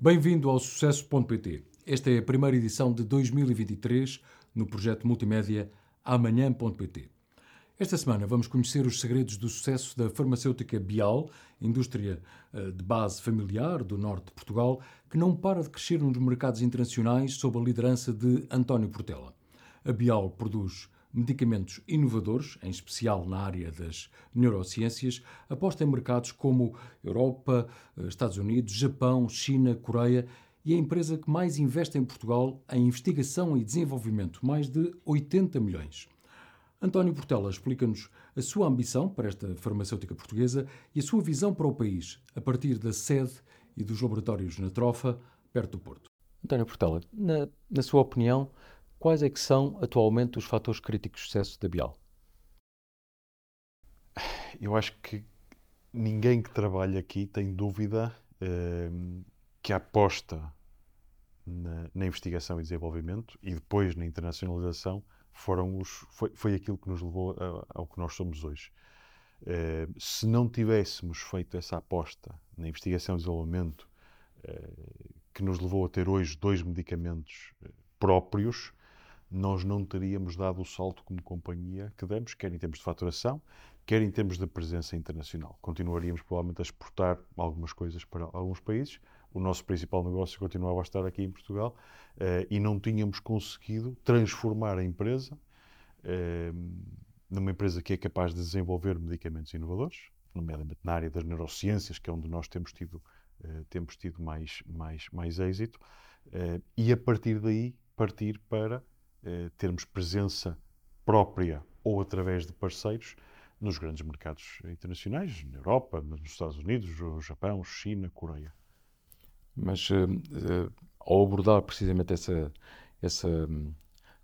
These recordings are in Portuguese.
Bem-vindo ao Sucesso.pt. Esta é a primeira edição de 2023 no projeto multimédia Amanhã.pt. Esta semana vamos conhecer os segredos do sucesso da farmacêutica Bial, indústria eh, de base familiar do norte de Portugal, que não para de crescer nos mercados internacionais sob a liderança de António Portela. A Bial produz medicamentos inovadores, em especial na área das neurociências, aposta em mercados como Europa, eh, Estados Unidos, Japão, China, Coreia e a empresa que mais investe em Portugal em investigação e desenvolvimento, mais de 80 milhões. António Portela explica-nos a sua ambição para esta farmacêutica portuguesa e a sua visão para o país, a partir da sede e dos laboratórios na Trofa, perto do Porto. António Portela, na, na sua opinião, Quais é que são atualmente os fatores críticos de sucesso da Bial? Eu acho que ninguém que trabalha aqui tem dúvida eh, que a aposta na, na, investigação e desenvolvimento e depois na internacionalização foram os, foi, foi aquilo que nos levou a, ao que nós somos hoje. Eh, se não tivéssemos feito essa aposta na investigação e desenvolvimento eh, que nos levou a ter hoje dois medicamentos próprios, nós não teríamos dado o salto como companhia que demos, quer em termos de faturação, quer em termos de presença internacional. Continuaríamos provavelmente a exportar algumas coisas para alguns países. O nosso principal negócio continuava a estar aqui em Portugal uh, e não tínhamos conseguido transformar a empresa uh, numa empresa que é capaz de desenvolver medicamentos inovadores, nomeadamente na área das neurociências, que é onde nós temos tido, uh, temos tido mais, mais, mais êxito, e a partir daí partir para eh, termos presença própria ou através de parceiros nos grandes mercados internacionais, na Europa, nos Estados Unidos, no Japão, China, Coreia. Mas uh, uh, ao abordar precisamente essa, essa um,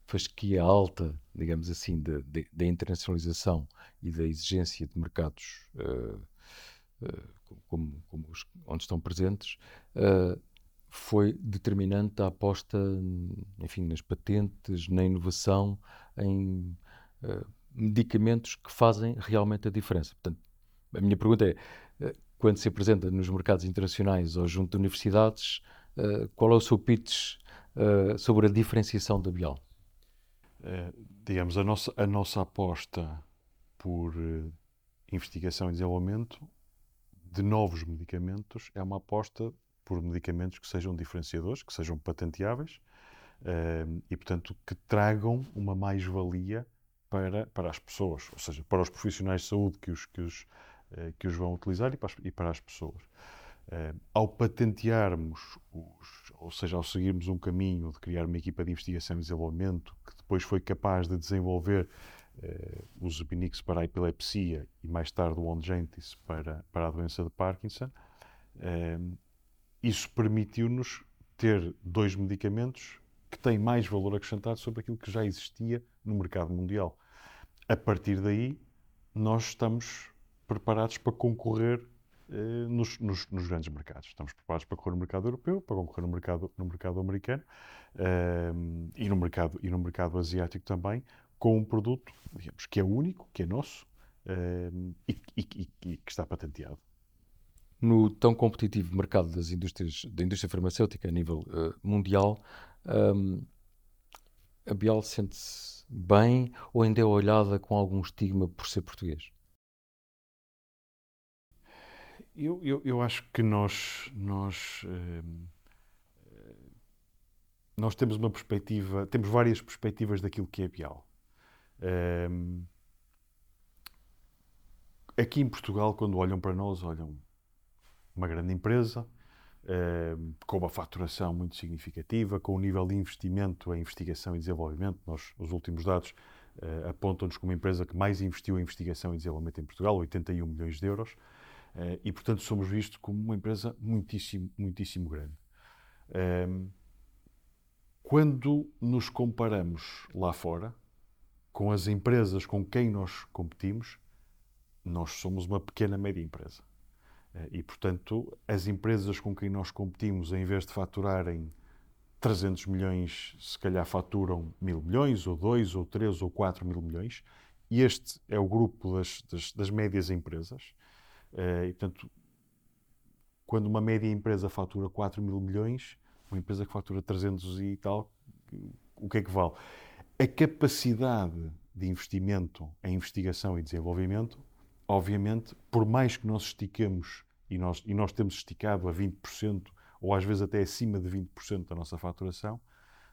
fasquia alta, digamos assim, da internacionalização e da exigência de mercados uh, como, como os, onde estão presentes, foi determinante a aposta, enfim, nas patentes, na inovação, em uh, medicamentos que fazem realmente a diferença. Portanto, a minha pergunta é, uh, quando se apresenta nos mercados internacionais ou junto de universidades, uh, qual é o seu pitch sobre a diferenciação da Bial? digamos, a nossa, a nossa aposta por investigação e desenvolvimento de novos medicamentos é uma aposta por medicamentos que sejam diferenciadores, que sejam patenteáveis uh, e, portanto, que tragam uma mais-valia para, para as pessoas, ou seja, para os profissionais de saúde que os, que os, uh, que os vão utilizar e para as, e para as pessoas. Uh, ao patentearmos, os, ou seja, ao seguirmos um caminho de criar uma equipa de investigação e desenvolvimento que depois foi capaz de desenvolver uh, o Zubinix para a epilepsia e mais tarde o Ongentys para, para a doença de Parkinson, uh, isso permitiu-nos ter dois medicamentos que têm mais valor acrescentado sobre aquilo que já existia no mercado mundial. A partir daí, nós estamos preparados para concorrer eh, nos, nos, nos, grandes mercados. Estamos preparados para concorrer no mercado europeu, para concorrer no mercado, no mercado americano eh, e, no mercado, e no mercado asiático também, com um produto digamos, que é único, que é nosso eh, e, e, e que está patenteado no tão competitivo mercado das indústrias, da indústria farmacêutica a nível uh, mundial, um, a Bial sente-se bem ou ainda é olhada com algum estigma por ser português? Eu, eu, eu acho que nós, nós, uh, nós temos uma perspectiva, temos várias perspectivas daquilo que é Bial. Uh, aqui em Portugal, quando olham para nós, olham uma grande empresa, eh, com uma faturação muito significativa, com um nível de investimento em investigação e desenvolvimento. Nós, os últimos dados eh, apontam-nos como a empresa que mais investiu em investigação e desenvolvimento em Portugal, 81 milhões de euros, eh, e portanto somos vistos como uma empresa muitíssimo, muitíssimo grande. Quando nos comparamos lá fora com as empresas com quem nós competimos, nós somos uma pequena média empresa. Eh, e, portanto, as empresas com quem nós competimos, em vez de faturarem 300 milhões, se calhar faturam mil milhões, ou 2, ou 3, ou 4 mil milhões. E este é o grupo das, das, das médias empresas. Eh, e, portanto, quando uma média empresa fatura 4 mil milhões, uma empresa que fatura 300 e tal, o que é que vale? A capacidade de investimento em investigação e desenvolvimento, obviamente, por mais que nós estiquemos, e nós, e nós temos esticado a 20%, ou às vezes até acima de 20% da nossa faturação,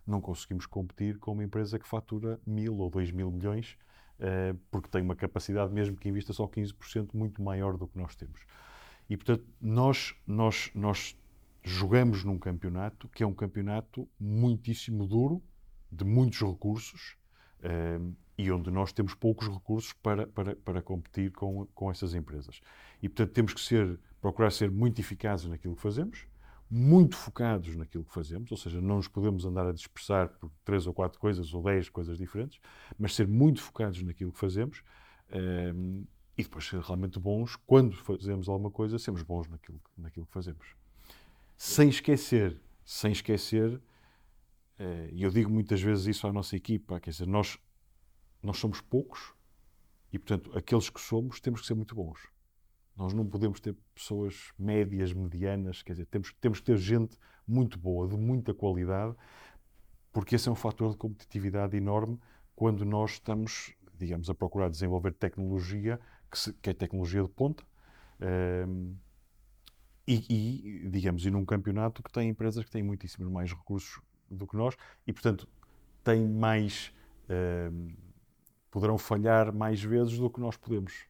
não conseguimos competir com uma empresa que fatura mil ou dois mil milhões, eh, porque tem uma capacidade, mesmo que invista só 15%, muito maior do que nós temos. E, portanto, nós, nós, nós jogamos num campeonato que é um campeonato muitíssimo duro, de muitos recursos, uh, e onde nós temos poucos recursos para, para, para competir com, com essas empresas. E, portanto, temos que ser, procurar ser muito eficazes naquilo que fazemos, muito focados naquilo que fazemos, ou seja, não nos podemos andar a dispersar por três ou quatro coisas ou dez coisas diferentes, mas ser muito focados naquilo que fazemos. Uh, e depois ser realmente bons, quando fazemos alguma coisa, sermos bons naquilo, naquilo que fazemos. Sem esquecer, sem esquecer, eh, e eu digo muitas vezes isso à nossa equipa, quer dizer, nós, nós somos poucos e, portanto, aqueles que somos temos que ser muito bons. Nós não podemos ter pessoas médias, medianas, quer dizer, temos, temos que ter gente muito boa, de muita qualidade, porque esse é um fator de competitividade enorme quando nós estamos, digamos, a procurar desenvolver tecnologia que, se, que é tecnologia de ponta. Um, e, e, digamos, e num campeonato que tem empresas que têm muitíssimos mais recursos do que nós e, portanto, têm mais. Um, poderão falhar mais vezes do que nós podemos.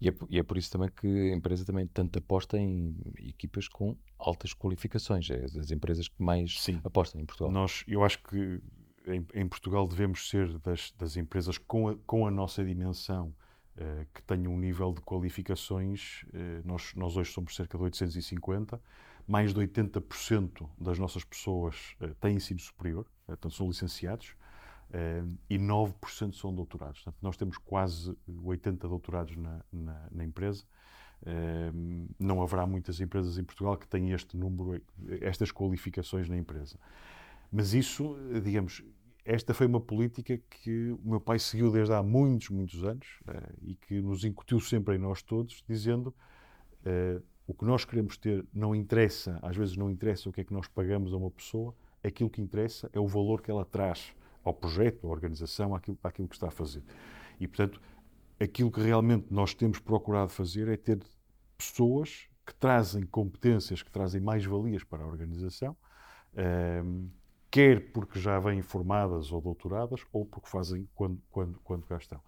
E é, e é, por isso também que a empresa também tanto aposta em equipas com altas qualificações. É das empresas que mais Sim. apostam em Portugal. Nós, eu acho que em, em Portugal devemos ser das, das empresas com a, com a nossa dimensão eh, que tenham um nível de qualificações, uh, nós, nós hoje somos cerca de 850, mais de 80% das nossas pessoas uh, têm ensino superior, portanto são licenciados, e 9% são doutorados. Portanto, nós temos quase 80 doutorados na, na, na empresa. não haverá muitas empresas em Portugal que tenham este número, estas qualificações na empresa. Mas isso, digamos, esta foi uma política que o meu pai seguiu desde há muitos, muitos anos uh, e que nos incutiu sempre em nós todos, dizendo uh, o que nós queremos ter não interessa, às vezes não interessa o que é que nós pagamos a uma pessoa, aquilo que interessa é o valor que ela traz ao projeto, à organização, àquilo, que está a fazer. E, portanto, aquilo que realmente nós temos procurado fazer é ter pessoas que trazem competências, que trazem mais-valias para a organização. Uh, quer porque já vêm formadas ou doutoradas, ou porque fazem quando, quando, quando cá estão.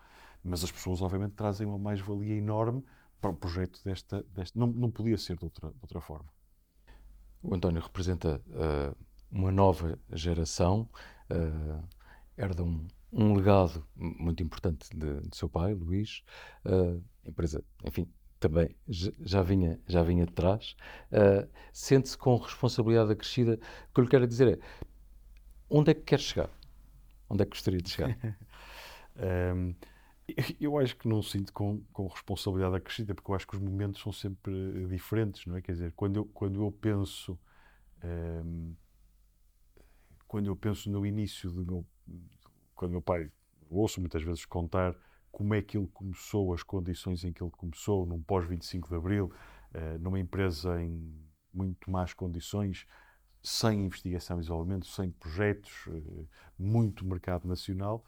Mas as pessoas, obviamente, trazem uma mais-valia enorme para um projeto desta. desta não, não podia ser de outra, de outra forma. O António representa uh, uma nova geração, uh, herda um, um, legado muito importante de, de seu pai, Luís. Uh, empresa, enfim, também já vinha, já vinha de trás. Uh, Sente-se com responsabilidade acrescida. O que eu lhe quero dizer é Onde é que quer chegar? Onde é que gostaria de chegar? um, eu acho que não sinto com, com responsabilidade acrescida, porque eu acho que os momentos são sempre diferentes, não é? Quer dizer, quando eu, quando eu penso. Um, quando eu penso no início do meu. Quando meu pai. Ouço muitas vezes contar como é que ele começou, as condições em que ele começou, num pós-25 de Abril, uh, numa empresa em muito más condições, sem investigação e desenvolvimento, sem projetos, eh, muito mercado nacional.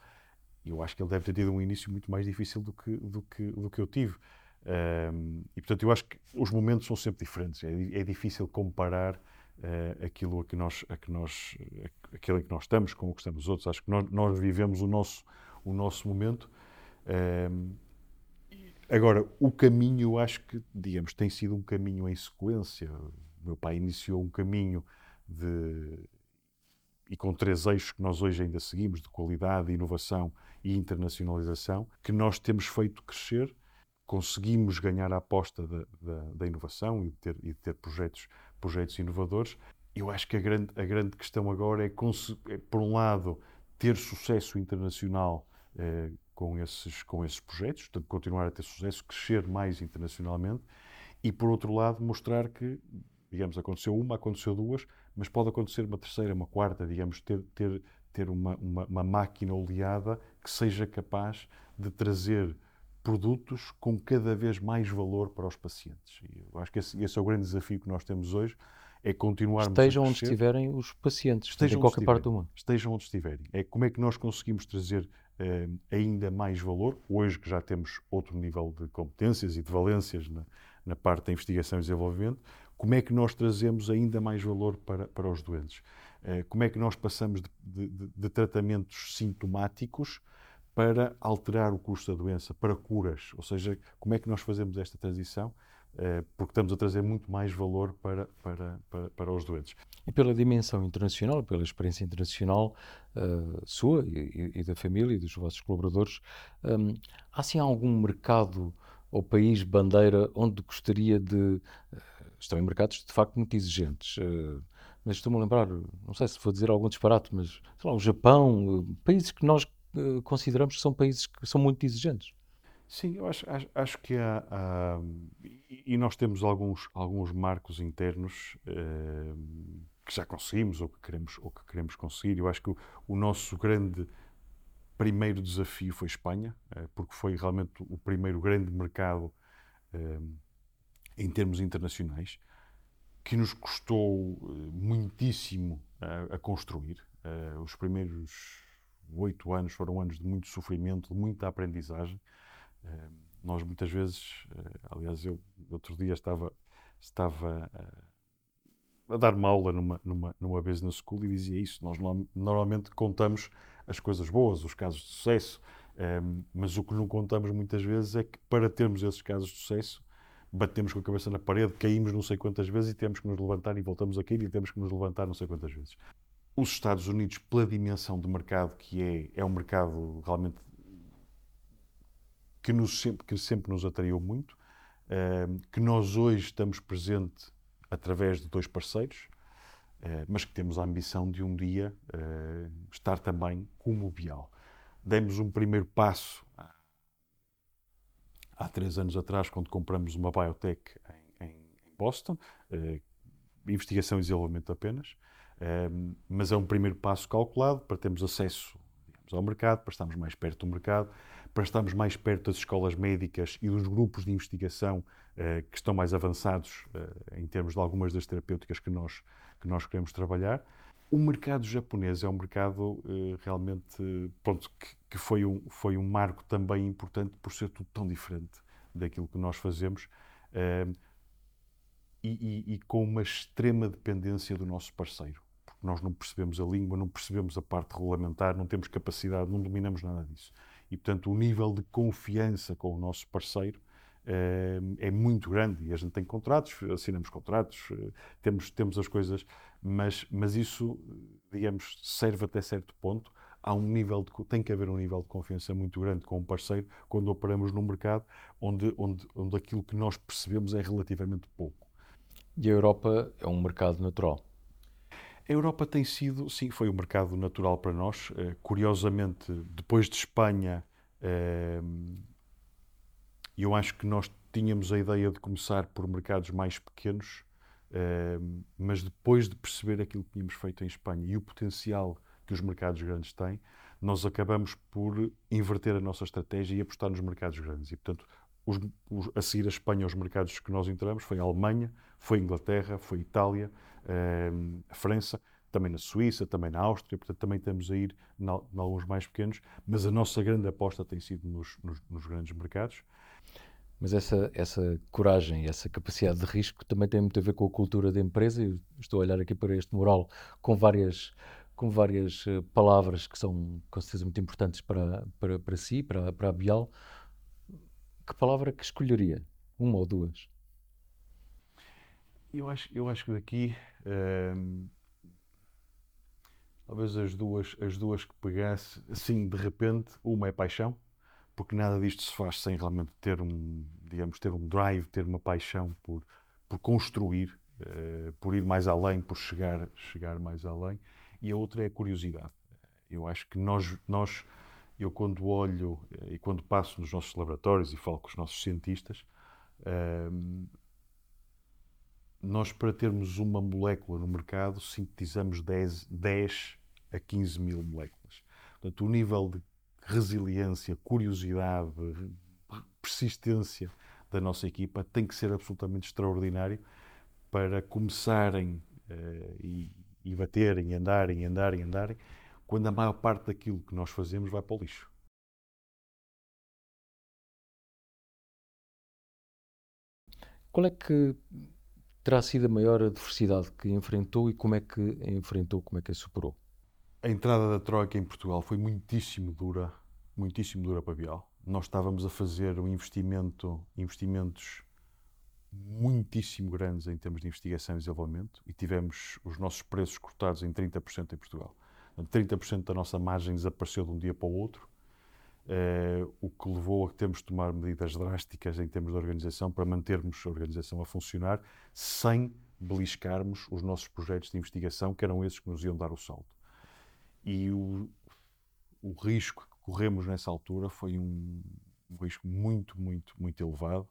Eu acho que ele deve ter tido um início muito mais difícil do que, do que, do que eu tive. Um, e, portanto, eu acho que os momentos são sempre diferentes. É, é difícil comparar uh, aquilo a que nós, a que nós, a, aquilo em que nós estamos com o que estamos outros. Acho que nós, nós vivemos o nosso, o nosso momento. Um, agora, o caminho, acho que, digamos, tem sido um caminho em sequência. O meu pai iniciou um caminho de, e com três eixos que nós hoje ainda seguimos, de qualidade, inovação e internacionalização, que nós temos feito crescer, conseguimos ganhar a aposta da, da, da inovação e de ter, e de ter projetos, projetos inovadores. Eu acho que a grande, a grande questão agora é, é, por um lado, ter sucesso internacional eh, com, esses, com esses projetos, portanto, continuar a ter sucesso, crescer mais internacionalmente, e, por outro lado, mostrar que, digamos, aconteceu uma, aconteceu duas, mas pode acontecer uma terceira, uma quarta, digamos, ter, ter, ter uma, uma, uma máquina oleada que seja capaz de trazer produtos com cada vez mais valor para os pacientes. E eu acho que esse, esse, é o grande desafio que nós temos hoje, é continuarmos Estejam onde estiverem os pacientes, estejam em qualquer parte do mundo. Estejam onde estiverem. É como é que nós conseguimos trazer uh, ainda mais valor, hoje que já temos outro nível de competências e de valências na, na parte da investigação e desenvolvimento, como é que nós trazemos ainda mais valor para, para os doentes? Uh, como é que nós passamos de, de, de tratamentos sintomáticos para alterar o curso da doença, para curas? Ou seja, como é que nós fazemos esta transição? Uh, porque estamos a trazer muito mais valor para, para, para, para, os doentes. E pela dimensão internacional, pela experiência internacional uh, sua e, e, da família e dos vossos colaboradores, um, há assim algum mercado ou país bandeira onde gostaria de. Uh, estão em mercados de facto muito exigentes. mas estou-me a lembrar, não sei se vou dizer algum disparate, mas sei lá, o Japão, países que nós eh, consideramos que são países que são muito exigentes. Sim, eu acho, acho, acho que há, há, e nós temos alguns, alguns marcos internos eh, que já conseguimos ou que queremos, ou que queremos conseguir. Eu acho que o, o nosso grande primeiro desafio foi Espanha, eh, porque foi realmente o primeiro grande mercado em termos internacionais, que nos custou muitíssimo a, a construir. Os primeiros oito anos foram anos de muito sofrimento, de muita aprendizagem. Uh, nós muitas vezes, uh, aliás, eu outro dia estava, estava uh, a dar uma aula numa, numa, numa business school e dizia isso. Nós normalmente contamos as coisas boas, os casos de sucesso, mas o que não contamos muitas vezes é que para termos esses casos de sucesso, batemos com a cabeça na parede, caímos não sei quantas vezes e temos que nos levantar e voltamos a cair e temos que nos levantar não sei quantas vezes os Estados Unidos, pela dimensão de mercado que é, é um mercado realmente que, nos, sempre, que sempre nos atraiu muito, uh, que nós hoje estamos presente através de dois parceiros, uh, mas que temos a ambição de um dia uh, estar também como o Bial. Demos um primeiro passo há três anos atrás, quando compramos uma biotech em, em Boston, investigação e desenvolvimento apenas, mas é um primeiro passo calculado para termos acesso digamos, ao mercado, para estarmos mais perto do mercado, para estarmos mais perto das escolas médicas e dos grupos de investigação uh, que estão mais avançados uh, em termos de algumas das terapêuticas que nós, que nós queremos trabalhar. O mercado japonês é um mercado uh, realmente pronto, que, que, foi, um, foi um marco também importante por ser tudo tão diferente daquilo que nós fazemos e, e, e com uma extrema dependência do nosso parceiro nós não percebemos a língua, não percebemos a parte regulamentar, não temos capacidade, não dominamos nada disso. E, portanto, o nível de confiança com o nosso parceiro é, é muito grande. E a gente tem contratos, assinamos contratos, eh, temos, temos as coisas, mas, mas isso, digamos, serve até certo ponto. Há um nível de, tem que haver um nível de confiança muito grande com um parceiro quando operamos num mercado onde, onde, onde aquilo que nós percebemos é relativamente pouco. E a Europa é um mercado natural? A Europa tem sido, sim, foi um mercado natural para nós. Uh, curiosamente, depois de Espanha, uh, eu acho que nós tínhamos a ideia de começar por mercados mais pequenos, uh, mas depois de perceber aquilo que tínhamos feito em Espanha e o potencial que os mercados grandes têm, nós acabamos por inverter a nossa estratégia e apostar nos mercados grandes. E, portanto, os, os, a seguir a Espanha, os mercados que nós entramos foi a Alemanha, foi a Inglaterra, foi a Itália, a França, também na Suíça, também na Áustria, portanto também estamos a ir em alguns mais pequenos, mas a nossa grande aposta tem sido nos, nos, nos grandes mercados. Mas essa, essa coragem, essa capacidade de risco também tem muito a ver com a cultura da empresa. Eu estou a olhar aqui para este mural com várias, com várias eh, palavras que são com certeza muito importantes para, para, para si, para, para a Bial. Que palavra que escolheria? Uma ou duas? Eu acho, eu acho que daqui ehm, talvez as duas, as duas que pegasse, assim, de repente, uma é paixão, porque nada disto se faz sem realmente ter um, digamos, ter um drive, ter uma paixão por, por construir, uh, por ir mais além, por chegar, chegar mais além. E a outra é a curiosidade. Eu acho que nós, nós eu quando olho eh, e quando passo nos nossos laboratórios e falo com os nossos cientistas, ehm, nós, para termos uma molécula no mercado, sintetizamos 10, 10 a 15 mil moléculas. Portanto, o nível de resiliência, curiosidade, persistência da nossa equipa tem que ser absolutamente extraordinário para começarem uh, e, e baterem, andarem, andarem, andarem, quando a maior parte daquilo que nós fazemos vai para o lixo. Qual é que terá sido a maior adversidade que enfrentou e como é que enfrentou, como é que a superou? A entrada da Troika em Portugal foi muitíssimo dura, muitíssimo dura para Bial. Nós estávamos a fazer um investimento, investimentos muitíssimo grandes em termos de investigação e desenvolvimento e tivemos os nossos preços cortados em 30% em Portugal. 30% da nossa margem desapareceu de um dia para o outro eh, o que levou a que temos de tomar medidas drásticas em termos de organização para mantermos a organização a funcionar sem beliscarmos os nossos projetos de investigação, que eram esses que nos iam dar o salto. E o, o risco que corremos nessa altura foi um, um risco muito, muito, muito elevado,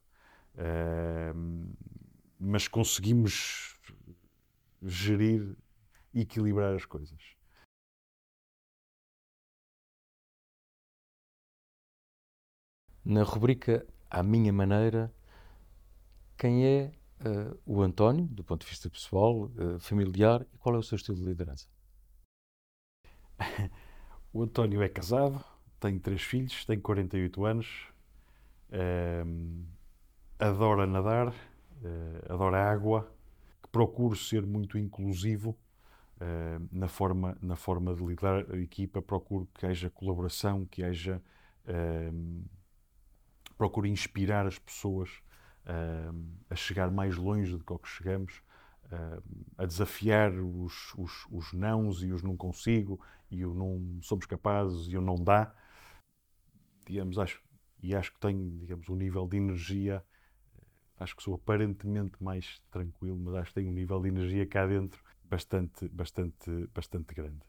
uh, mas conseguimos gerir e equilibrar as coisas. Na rubrica À Minha Maneira, quem é uh, o António, do ponto de vista pessoal, uh, familiar, e qual é o seu estilo de liderança? o António é casado, tem três filhos, tem 48 anos, uh, adora nadar, adora água, procuro ser muito inclusivo na, forma, na forma de liderar a equipa, procuro que haja colaboração, que haja procuro inspirar as pessoas uh, a chegar mais longe do que chegamos, uh, a desafiar os, os, os nãos e os não consigo, e o não somos capazes e o não dá. Digamos, acho, e acho que tenho, digamos, um nível de energia, acho que sou aparentemente mais tranquilo, mas acho que tenho um nível de energia cá dentro bastante, bastante, bastante grande.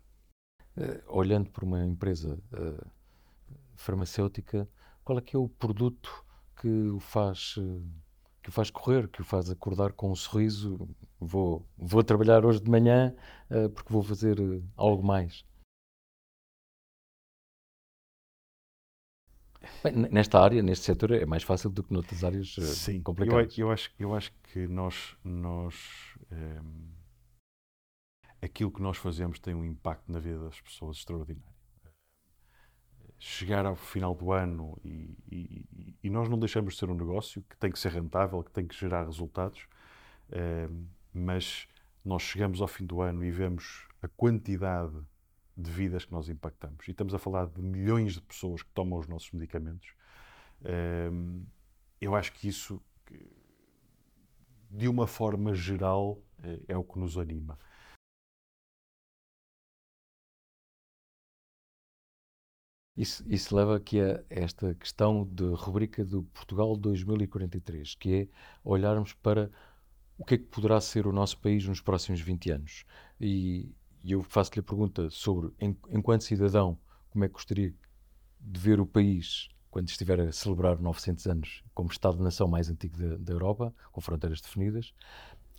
Uh, olhando para uma empresa uh, farmacêutica, qual é que é o produto que o faz que o faz correr, que o faz acordar com um sorriso. Vou, vou trabalhar hoje de manhã uh, porque vou fazer uh, algo mais. Bem, nesta área, neste setor, é mais fácil do que noutras áreas uh, Sim, complicadas. Eu, eu, acho, eu acho que nós, nós um, ehm, aquilo que nós fazemos tem um impacto na vida das pessoas extraordinário chegar ao final do ano e, e, e, nós não deixamos de ser um negócio que tem que ser rentável, que tem que gerar resultados, eh, mas nós chegamos ao fim do ano e vemos a quantidade de vidas que nós impactamos. E estamos a falar de milhões de pessoas que tomam os nossos medicamentos. Eh, eu acho que isso, de uma forma geral, eh, é o que nos anima. Isso, isso leva aqui a esta questão de rubrica do Portugal 2043, que é olharmos para o que é que poderá ser o nosso país nos próximos 20 anos. E, e eu faço-lhe a pergunta sobre, enquanto cidadão, como é que gostaria de ver o país quando estiver a celebrar 900 anos como Estado-nação mais antigo da, da Europa, com fronteiras definidas,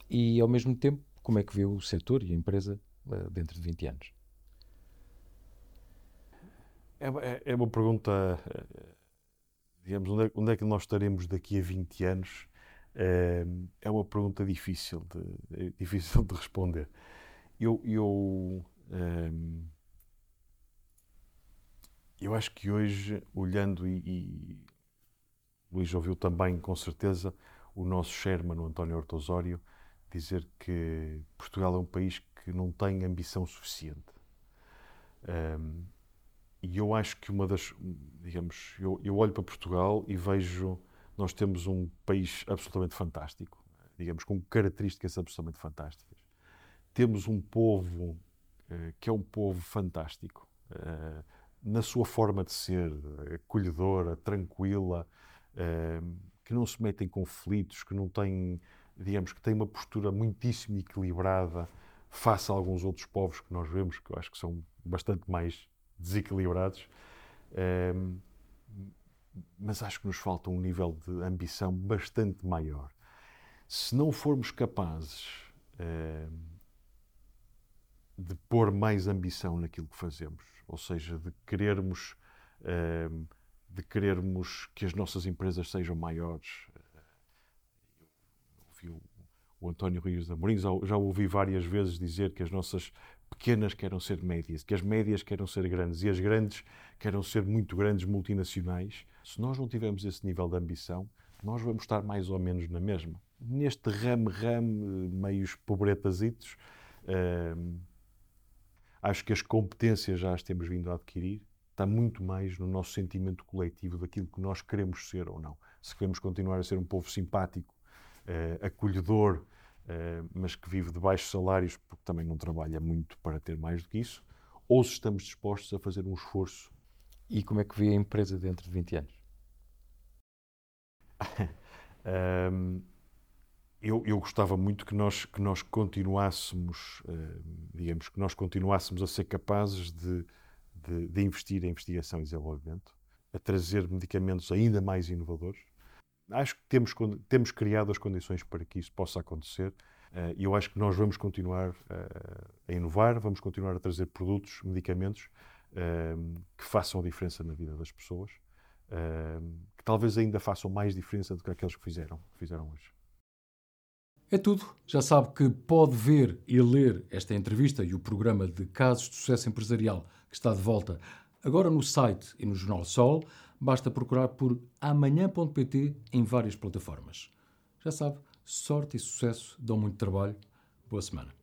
e ao mesmo tempo, como é que vê o setor e a empresa uh, dentro de 20 anos. É, é, é uma pergunta, eh, digamos, onde é, onde é, que nós estaremos daqui a 20 anos? É, é uma pergunta difícil de, é difícil de responder. Eu, eu, eu acho que hoje, olhando, e, e Luís ouviu também, com certeza, o nosso Sherman, o António Hortosório, dizer que Portugal é um país que não tem ambição suficiente. E eu acho que uma das, digamos, eu, eu olho para Portugal e vejo, nós temos um país absolutamente fantástico, digamos, com características absolutamente fantásticas. Temos um povo uh, que é um povo fantástico, uh, na sua forma de ser, acolhedora, tranquila, uh, que não se mete em conflitos, que não tem, digamos, que tem uma postura muitíssimo equilibrada face a alguns outros povos que nós vemos, que eu acho que são bastante mais desequilibrados. Um, mas acho que nos falta um nível de ambição bastante maior. Se não formos capazes um, de pôr mais ambição naquilo que fazemos, ou seja, de querermos um, de querermos que as nossas empresas sejam maiores. Eu ouvi o António Rios de Amorim, já ouvi várias vezes dizer que as nossas pequenas querem ser médias, que as médias querem ser grandes e as grandes querem ser muito grandes multinacionais. Se nós não tivermos esse nível de ambição, nós vamos estar mais ou menos na mesma. Neste rame-rame, meios pobretazitos, uh, acho que as competências já as temos vindo a adquirir, está muito mais no nosso sentimento coletivo daquilo que nós queremos ser ou não. Se queremos continuar a ser um povo simpático, uh, acolhedor, mas que vive de baixos salários, porque também não trabalha muito para ter mais do que isso, ou se estamos dispostos a fazer um esforço. E como é que vê a empresa dentro de 20 anos? um, eu, eu, gostava muito que nós, que nós continuássemos, uh, digamos, que nós continuássemos a ser capazes de de, de investir em investigação e desenvolvimento, a trazer medicamentos ainda mais inovadores. Acho que temos, temos criado as condições para que isso possa acontecer eh, e eu acho que nós vamos continuar eh, a inovar, vamos continuar a trazer produtos, medicamentos eh, que façam a diferença na vida das pessoas, que talvez ainda façam mais diferença do que aqueles que fizeram, que fizeram hoje. É tudo. Já sabe que pode ver e ler esta entrevista e o programa de casos de sucesso empresarial que está de volta agora no site e no Jornal Sol. Basta procurar por amanhã.pt em várias plataformas. Já sabe, sorte e sucesso dão muito trabalho. Boa semana.